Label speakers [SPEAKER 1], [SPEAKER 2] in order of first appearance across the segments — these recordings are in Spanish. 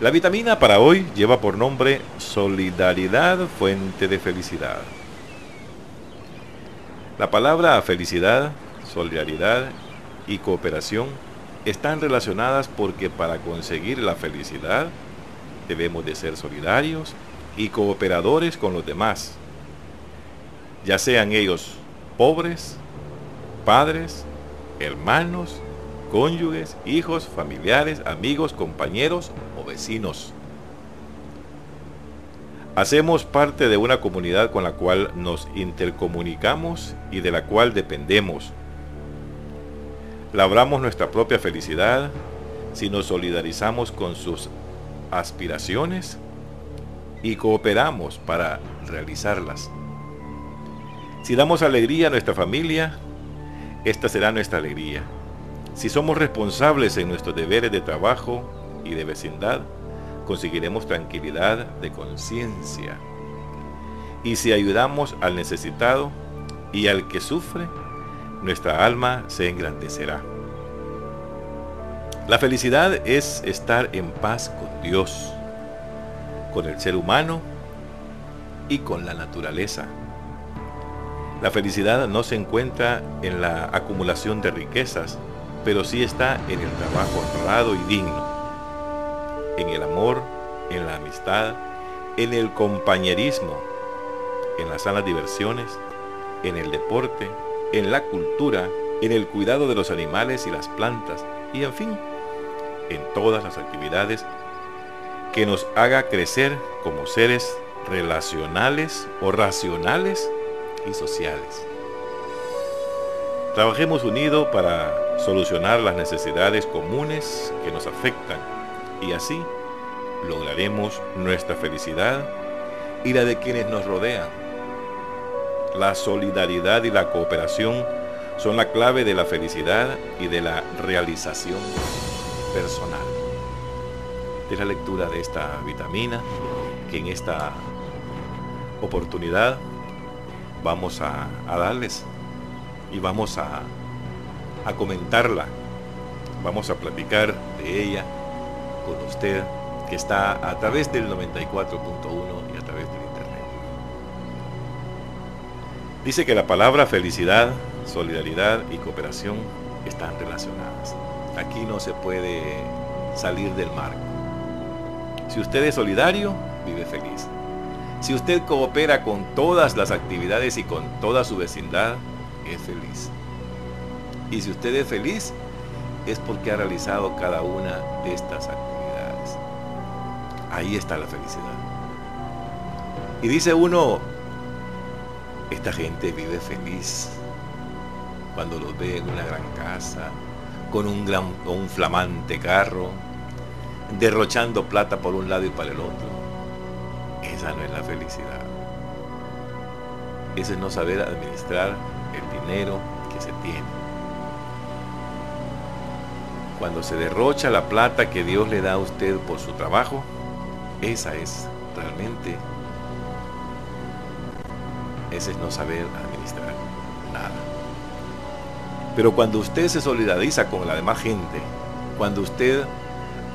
[SPEAKER 1] La vitamina para hoy lleva por nombre Solidaridad Fuente de Felicidad. La palabra felicidad, solidaridad y cooperación están relacionadas porque para conseguir la felicidad debemos de ser solidarios y cooperadores con los demás, ya sean ellos pobres, padres, hermanos, cónyuges, hijos, familiares, amigos, compañeros o vecinos. Hacemos parte de una comunidad con la cual nos intercomunicamos y de la cual dependemos. Labramos nuestra propia felicidad si nos solidarizamos con sus aspiraciones y cooperamos para realizarlas. Si damos alegría a nuestra familia, esta será nuestra alegría. Si somos responsables en nuestros deberes de trabajo y de vecindad, conseguiremos tranquilidad de conciencia. Y si ayudamos al necesitado y al que sufre, nuestra alma se engrandecerá. La felicidad es estar en paz con Dios, con el ser humano y con la naturaleza. La felicidad no se encuentra en la acumulación de riquezas, pero sí está en el trabajo honrado y digno, en el amor, en la amistad, en el compañerismo, en las sanas diversiones, en el deporte, en la cultura, en el cuidado de los animales y las plantas, y en fin, en todas las actividades que nos haga crecer como seres relacionales o racionales y sociales. Trabajemos unidos para solucionar las necesidades comunes que nos afectan y así lograremos nuestra felicidad y la de quienes nos rodean. La solidaridad y la cooperación son la clave de la felicidad y de la realización personal. De la lectura de esta vitamina que en esta oportunidad vamos a, darles y vamos a, a comentarla. Vamos a platicar de ella con usted que está a través del 94.1 y a través del internet. Dice que la palabra felicidad, solidaridad y cooperación están relacionadas. Aquí no se puede salir del marco. Si usted es solidario, vive feliz. Si usted coopera con todas las actividades y con toda su vecindad, es feliz. Y si usted es feliz, es porque ha realizado cada una de estas actividades. Ahí está la felicidad. Y dice uno, esta gente vive feliz cuando los ve en una gran casa, con un, gran, un flamante carro, derrochando plata por un lado y para el otro esa no es la felicidad. Ese es no saber administrar el dinero que se tiene. Cuando se derrocha la plata que Dios le da a usted por su trabajo, esa es realmente, ese es no saber administrar nada. Pero cuando usted se solidariza con la demás gente, cuando usted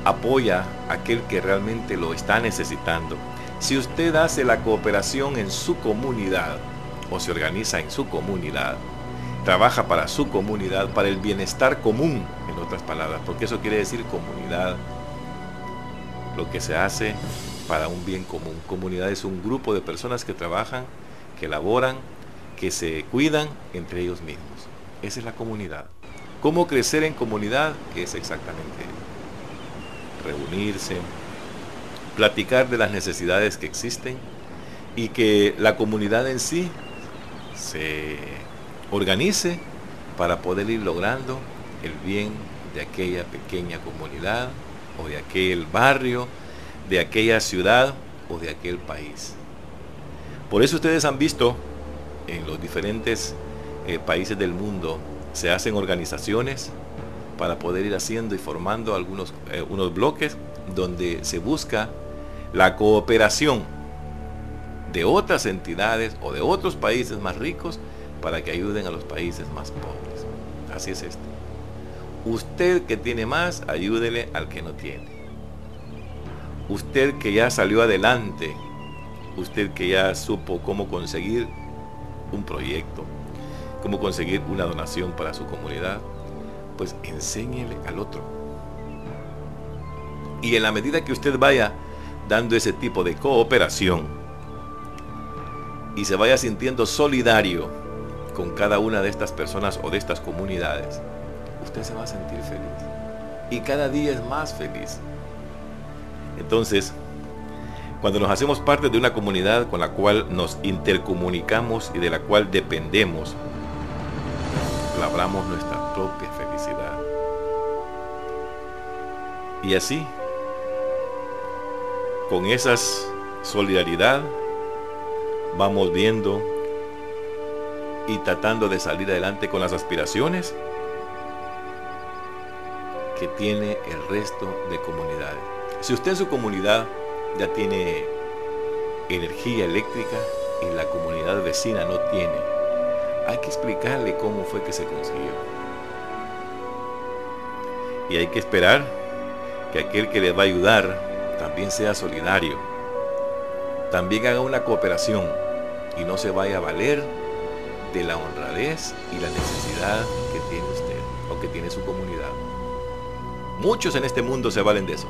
[SPEAKER 1] apoya a aquel que realmente lo está necesitando, si usted hace la cooperación en su comunidad o se organiza en su comunidad, trabaja para su comunidad, para el bienestar común, en otras palabras, porque eso quiere decir comunidad, lo que se hace para un bien común. Comunidad es un grupo de personas que trabajan, que elaboran, que se cuidan entre ellos mismos. Esa es la comunidad. ¿Cómo crecer en comunidad? Es exactamente reunirse, platicar de las necesidades que existen y que la comunidad en sí se organice para poder ir logrando el bien de aquella pequeña comunidad o de aquel barrio, de aquella ciudad o de aquel país. Por eso ustedes han visto en los diferentes eh, países del mundo se hacen organizaciones para poder ir haciendo y formando algunos eh, unos bloques donde se busca la cooperación de otras entidades o de otros países más ricos para que ayuden a los países más pobres. Así es esto. Usted que tiene más, ayúdele al que no tiene. usted que ya salió adelante, usted que ya supo cómo conseguir un proyecto, cómo conseguir una donación para su comunidad, pues enséñele al otro. Y en la medida que usted vaya dando ese tipo de cooperación y se vaya sintiendo solidario con cada una de estas personas o de estas comunidades, usted se va a sentir feliz. Y cada día es más feliz. Entonces, cuando nos hacemos parte de una comunidad con la cual nos intercomunicamos y de la cual dependemos, labramos nuestra propia felicidad. Y así, con esa solidaridad, vamos viendo y tratando de salir adelante con las aspiraciones que tiene el resto de comunidades. Si usted en su comunidad ya tiene energía eléctrica y la comunidad vecina no tiene, hay que explicarle cómo fue que se consiguió. Y hay que esperar que aquel que le va a ayudar también sea solidario, también haga una cooperación y no se vaya a valer de la honradez y la necesidad que tiene usted o que tiene su comunidad. Muchos en este mundo se valen de eso.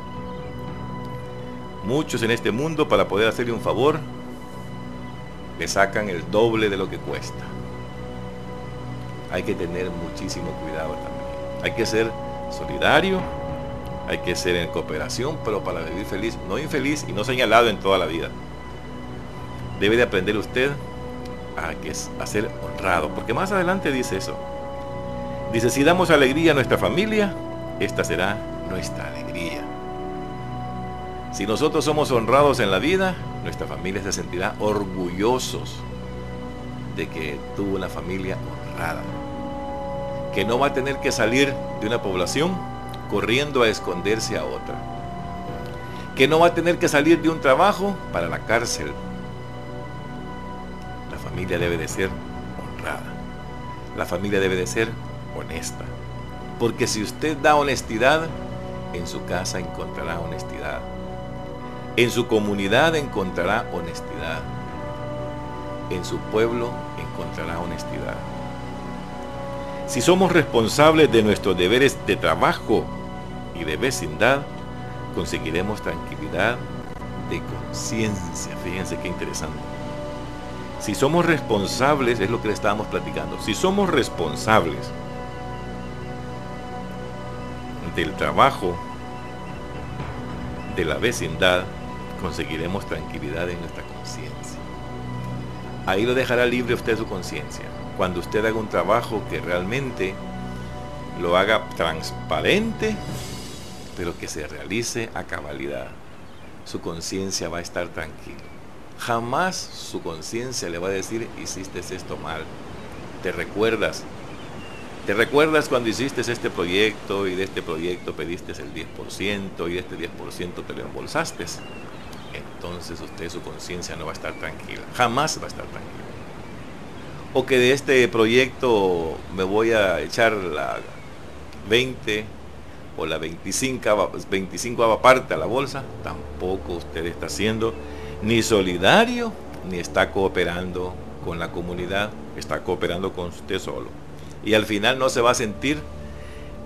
[SPEAKER 1] Muchos en este mundo para poder hacerle un favor le sacan el doble de lo que cuesta. Hay que tener muchísimo cuidado también. Hay que ser solidario, hay que ser en cooperación, pero para vivir feliz, no infeliz y no señalado en toda la vida. Debe de aprender usted a, que a ser honrado, porque más adelante dice eso. Dice, si damos alegría a nuestra familia, esta será nuestra alegría. Si nosotros somos honrados en la vida, nuestra familia se sentirá orgullosos de que tuvo una familia honrada. Que no va a tener que salir de una población corriendo a esconderse a otra. Que no va a tener que salir de un trabajo para la cárcel. Familia debe de ser honrada. La familia debe de ser honesta. Porque si usted da honestidad, en su casa encontrará honestidad. En su comunidad encontrará honestidad. En su pueblo encontrará honestidad. Si somos responsables de nuestros deberes de trabajo y de vecindad, conseguiremos tranquilidad de conciencia. Fíjense qué interesante. Si somos responsables, es lo que le estábamos platicando, si somos responsables del trabajo, de la vecindad, conseguiremos tranquilidad en nuestra conciencia. Ahí lo dejará libre usted su conciencia. Cuando usted haga un trabajo que realmente lo haga transparente, pero que se realice a cabalidad, su conciencia va a estar tranquila. Jamás su conciencia le va a decir, hiciste esto mal. Te recuerdas ¿Te recuerdas cuando hiciste este proyecto y de este proyecto pediste el 10% y de este 10% te lo embolsaste? Entonces usted su conciencia no va a estar tranquila, jamás va a estar tranquila. O que de este proyecto me voy a echar la 20 o la 25, 25 parte a la bolsa, tampoco usted está siendo ni solidario ni está cooperando con la comunidad, está cooperando con usted solo y al final no se va a sentir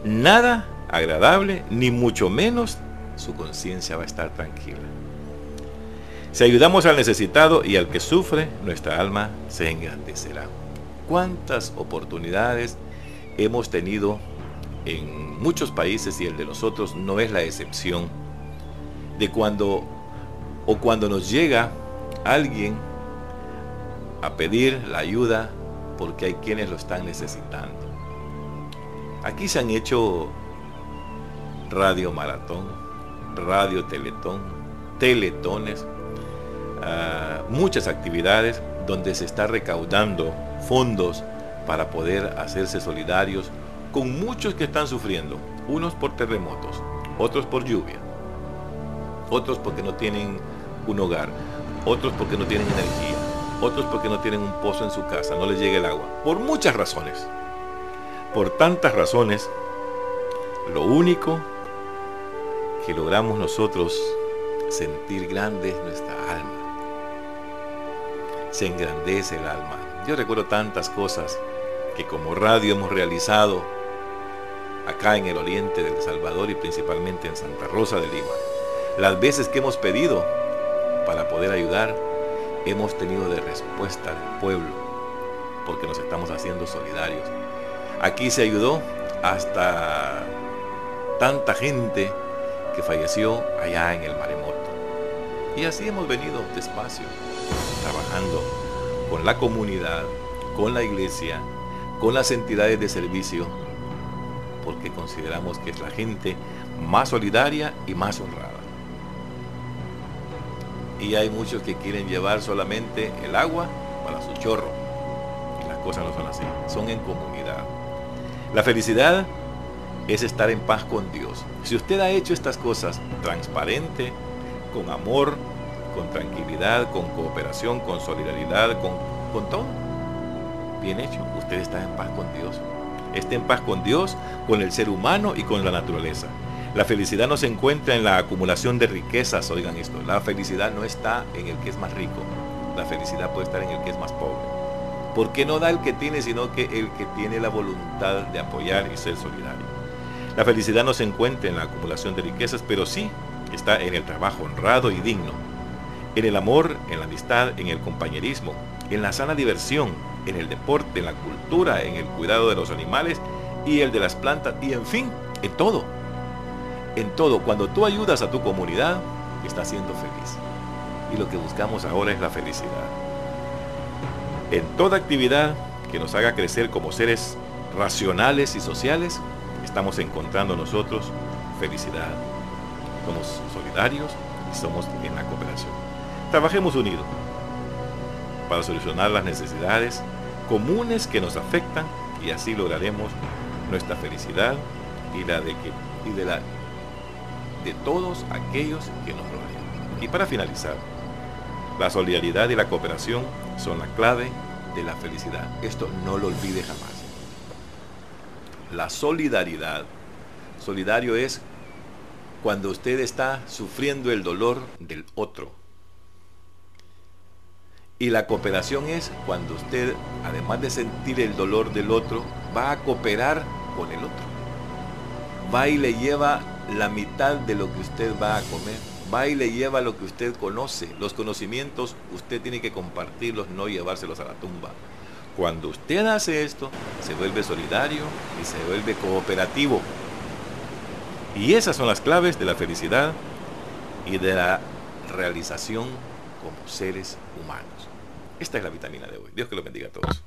[SPEAKER 1] nada agradable, ni mucho menos su conciencia va a estar tranquila. Si ayudamos al necesitado y al que sufre, nuestra alma se engrandecerá. ¿Cuántas oportunidades hemos tenido en muchos países y el de nosotros no es la excepción? De cuando o cuando nos llega alguien a pedir la ayuda porque hay quienes lo están necesitando. Aquí se han hecho radio maratón, radio teletón, teletones, ah, muchas actividades donde se está recaudando fondos para poder hacerse solidarios con muchos que están sufriendo, unos por terremotos, otros por lluvia, otros porque no tienen un hogar, otros porque no tienen energía, otros porque no tienen un pozo en su casa, no les llega el agua, por muchas razones. Por tantas razones, lo único que logramos nosotros sentir grande nuestra alma. Se engrandece el alma. Yo recuerdo tantas cosas que como radio hemos realizado acá en el oriente del Salvador y principalmente en Santa Rosa de Lima. Las veces que hemos pedido para poder ayudar, hemos tenido de respuesta del pueblo, porque nos estamos haciendo solidarios. Aquí se ayudó hasta tanta gente que falleció allá en el maremoto. Y así hemos venido despacio, trabajando con la comunidad, con la iglesia, con las entidades de servicio, porque consideramos que es la gente más solidaria y más honrada. Y hay muchos que quieren llevar solamente el agua para su chorro. Y las cosas no son así, son en comunidad. La felicidad es estar en paz con Dios. Si usted ha hecho estas cosas transparente, con amor, con tranquilidad, con cooperación, con solidaridad, con, con todo, bien hecho, usted está en paz con Dios. Esté en paz con Dios, con el ser humano y con la naturaleza. La felicidad no se encuentra en la acumulación de riquezas, oigan esto. La felicidad no está en el que es más rico. La felicidad puede estar en el que es más pobre. ¿Por qué no da el que tiene, sino que el que tiene la voluntad de apoyar y ser solidario? La felicidad no se encuentra en la acumulación de riquezas, pero sí está en el trabajo honrado y digno, en el amor, en la amistad, en el compañerismo, en la sana diversión, en el deporte, en la cultura, en el cuidado de los animales y el de las plantas y en fin, en todo. En todo, cuando tú ayudas a tu comunidad, estás siendo feliz. Y lo que buscamos ahora es la felicidad. En toda actividad que nos haga crecer como seres racionales y sociales, estamos encontrando nosotros felicidad. Somos solidarios y somos en la cooperación. Trabajemos unidos para solucionar las necesidades comunes que nos afectan y así lograremos nuestra felicidad y la de que y de la de todos aquellos que nos rodean. Y para finalizar, la solidaridad y la cooperación son la clave de la felicidad. Esto no lo olvide jamás. La solidaridad, solidario es cuando usted está sufriendo el dolor del otro. Y la cooperación es cuando usted, además de sentir el dolor del otro, va a cooperar con el otro. Va y le lleva la mitad de lo que usted va a comer. Va y le lleva lo que usted conoce. Los conocimientos usted tiene que compartirlos, no llevárselos a la tumba. Cuando usted hace esto, se vuelve solidario y se vuelve cooperativo. Y esas son las claves de la felicidad y de la realización como seres humanos. Esta es la vitamina de hoy. Dios que lo bendiga a todos.